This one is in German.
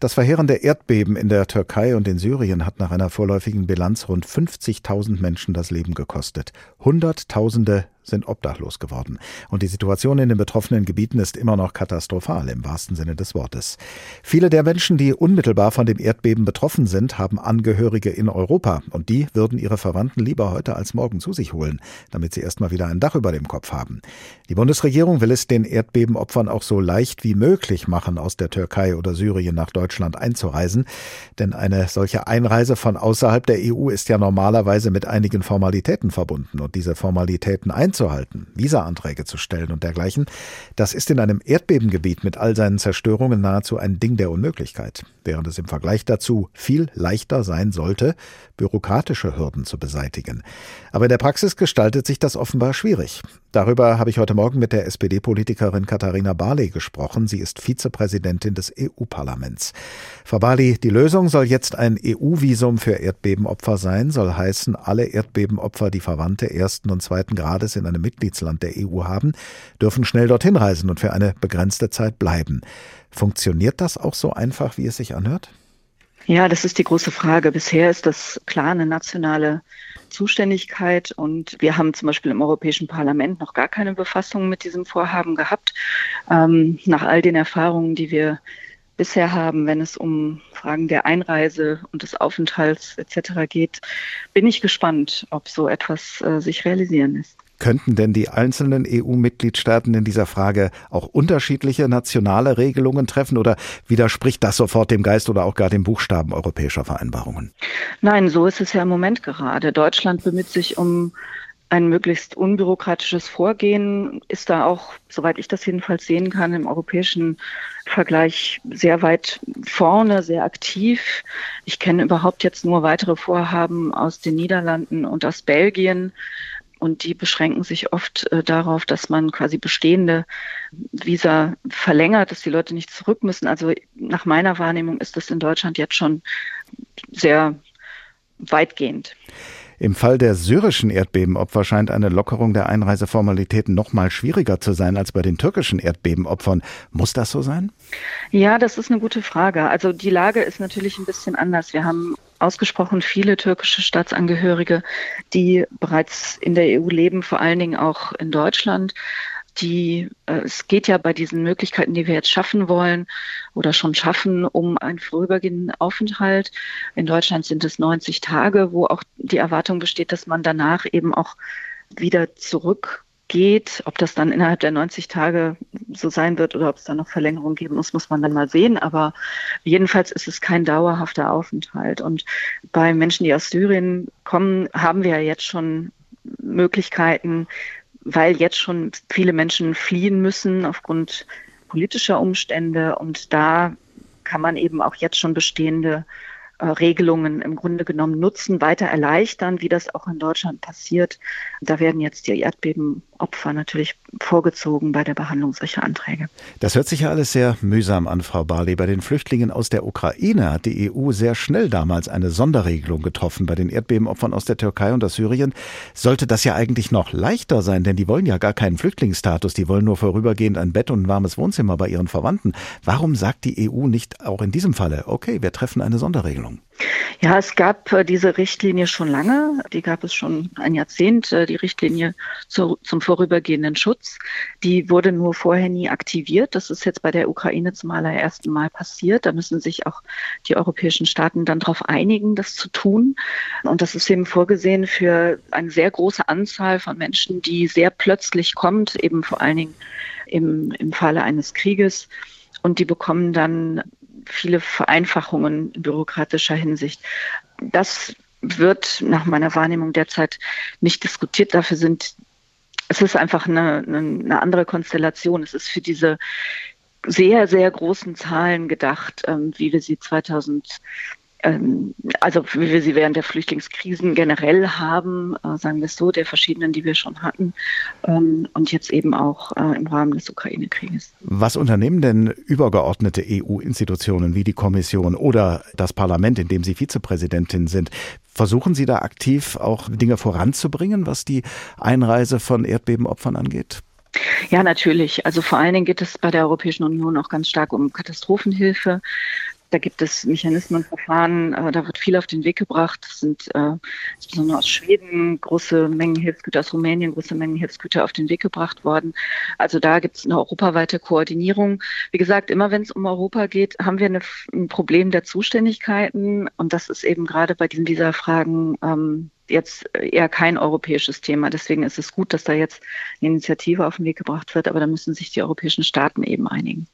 Das verheerende Erdbeben in der Türkei und in Syrien hat nach einer vorläufigen Bilanz rund 50.000 Menschen das Leben gekostet. Hunderttausende sind obdachlos geworden. Und die Situation in den betroffenen Gebieten ist immer noch katastrophal im wahrsten Sinne des Wortes. Viele der Menschen, die unmittelbar von dem Erdbeben betroffen sind, haben Angehörige in Europa. Und die würden ihre Verwandten lieber heute als morgen zu sich holen, damit sie erstmal wieder ein Dach über dem Kopf haben. Die Bundesregierung will es den Erdbebenopfern auch so leicht wie möglich machen, aus der Türkei oder Syrien nach Deutschland einzureisen. Denn eine solche Einreise von außerhalb der EU ist ja normalerweise mit einigen Formalitäten verbunden. Und diese Formalitäten einzuhalten, einzuhalten, Visa-Anträge zu stellen und dergleichen, das ist in einem Erdbebengebiet mit all seinen Zerstörungen nahezu ein Ding der Unmöglichkeit, während es im Vergleich dazu viel leichter sein sollte, bürokratische Hürden zu beseitigen. Aber in der Praxis gestaltet sich das offenbar schwierig. Darüber habe ich heute Morgen mit der SPD-Politikerin Katharina Barley gesprochen. Sie ist Vizepräsidentin des EU-Parlaments. Frau Barley, die Lösung soll jetzt ein EU-Visum für Erdbebenopfer sein, soll heißen, alle Erdbebenopfer, die Verwandte ersten und zweiten Grades in einem Mitgliedsland der EU haben, dürfen schnell dorthin reisen und für eine begrenzte Zeit bleiben. Funktioniert das auch so einfach, wie es sich anhört? Ja, das ist die große Frage. Bisher ist das klar eine nationale Zuständigkeit und wir haben zum Beispiel im Europäischen Parlament noch gar keine Befassung mit diesem Vorhaben gehabt. Ähm, nach all den Erfahrungen, die wir bisher haben, wenn es um Fragen der Einreise und des Aufenthalts etc. geht, bin ich gespannt, ob so etwas äh, sich realisieren lässt. Könnten denn die einzelnen EU-Mitgliedstaaten in dieser Frage auch unterschiedliche nationale Regelungen treffen oder widerspricht das sofort dem Geist oder auch gar dem Buchstaben europäischer Vereinbarungen? Nein, so ist es ja im Moment gerade. Deutschland bemüht sich um ein möglichst unbürokratisches Vorgehen, ist da auch, soweit ich das jedenfalls sehen kann, im europäischen Vergleich sehr weit vorne, sehr aktiv. Ich kenne überhaupt jetzt nur weitere Vorhaben aus den Niederlanden und aus Belgien. Und die beschränken sich oft äh, darauf, dass man quasi bestehende Visa verlängert, dass die Leute nicht zurück müssen. Also nach meiner Wahrnehmung ist das in Deutschland jetzt schon sehr weitgehend. Im Fall der syrischen Erdbebenopfer scheint eine Lockerung der Einreiseformalitäten noch mal schwieriger zu sein als bei den türkischen Erdbebenopfern. Muss das so sein? Ja, das ist eine gute Frage. Also die Lage ist natürlich ein bisschen anders. Wir haben ausgesprochen viele türkische Staatsangehörige, die bereits in der EU leben, vor allen Dingen auch in Deutschland die, äh, es geht ja bei diesen Möglichkeiten, die wir jetzt schaffen wollen oder schon schaffen, um einen vorübergehenden Aufenthalt. In Deutschland sind es 90 Tage, wo auch die Erwartung besteht, dass man danach eben auch wieder zurückgeht. Ob das dann innerhalb der 90 Tage so sein wird oder ob es da noch Verlängerung geben muss, muss man dann mal sehen. Aber jedenfalls ist es kein dauerhafter Aufenthalt. Und bei Menschen, die aus Syrien kommen, haben wir ja jetzt schon Möglichkeiten, weil jetzt schon viele Menschen fliehen müssen aufgrund politischer Umstände und da kann man eben auch jetzt schon bestehende äh, Regelungen im Grunde genommen nutzen, weiter erleichtern, wie das auch in Deutschland passiert. Da werden jetzt die Erdbebenopfer natürlich vorgezogen bei der Behandlung solcher Anträge. Das hört sich ja alles sehr mühsam an, Frau Barley. Bei den Flüchtlingen aus der Ukraine hat die EU sehr schnell damals eine Sonderregelung getroffen. Bei den Erdbebenopfern aus der Türkei und aus Syrien sollte das ja eigentlich noch leichter sein, denn die wollen ja gar keinen Flüchtlingsstatus. Die wollen nur vorübergehend ein Bett und ein warmes Wohnzimmer bei ihren Verwandten. Warum sagt die EU nicht auch in diesem Falle, okay, wir treffen eine Sonderregelung? Ja, es gab äh, diese Richtlinie schon lange. Die gab es schon ein Jahrzehnt, äh, die Richtlinie zu, zum vorübergehenden Schutz. Die wurde nur vorher nie aktiviert. Das ist jetzt bei der Ukraine zum allerersten Mal passiert. Da müssen sich auch die europäischen Staaten dann darauf einigen, das zu tun. Und das ist eben vorgesehen für eine sehr große Anzahl von Menschen, die sehr plötzlich kommt, eben vor allen Dingen im, im Falle eines Krieges. Und die bekommen dann viele Vereinfachungen in bürokratischer Hinsicht. Das wird nach meiner Wahrnehmung derzeit nicht diskutiert. Dafür sind, es ist einfach eine, eine andere Konstellation. Es ist für diese sehr, sehr großen Zahlen gedacht, ähm, wie wir sie 2000 ähm, also wie wir sie während der Flüchtlingskrisen generell haben, äh, sagen wir es so, der verschiedenen, die wir schon hatten, ähm, und jetzt eben auch äh, im Rahmen des Ukraine-Krieges. Was unternehmen denn übergeordnete EU-Institutionen wie die Kommission oder das Parlament, in dem Sie Vizepräsidentin sind? Versuchen Sie da aktiv auch Dinge voranzubringen, was die Einreise von Erdbebenopfern angeht? Ja, natürlich. Also vor allen Dingen geht es bei der Europäischen Union auch ganz stark um Katastrophenhilfe. Da gibt es Mechanismen, Verfahren, äh, da wird viel auf den Weg gebracht. Es sind äh, insbesondere aus Schweden große Mengen Hilfsgüter, aus Rumänien große Mengen Hilfsgüter auf den Weg gebracht worden. Also da gibt es eine europaweite Koordinierung. Wie gesagt, immer wenn es um Europa geht, haben wir eine, ein Problem der Zuständigkeiten. Und das ist eben gerade bei diesen Visafragen ähm, jetzt eher kein europäisches Thema. Deswegen ist es gut, dass da jetzt eine Initiative auf den Weg gebracht wird, aber da müssen sich die europäischen Staaten eben einigen.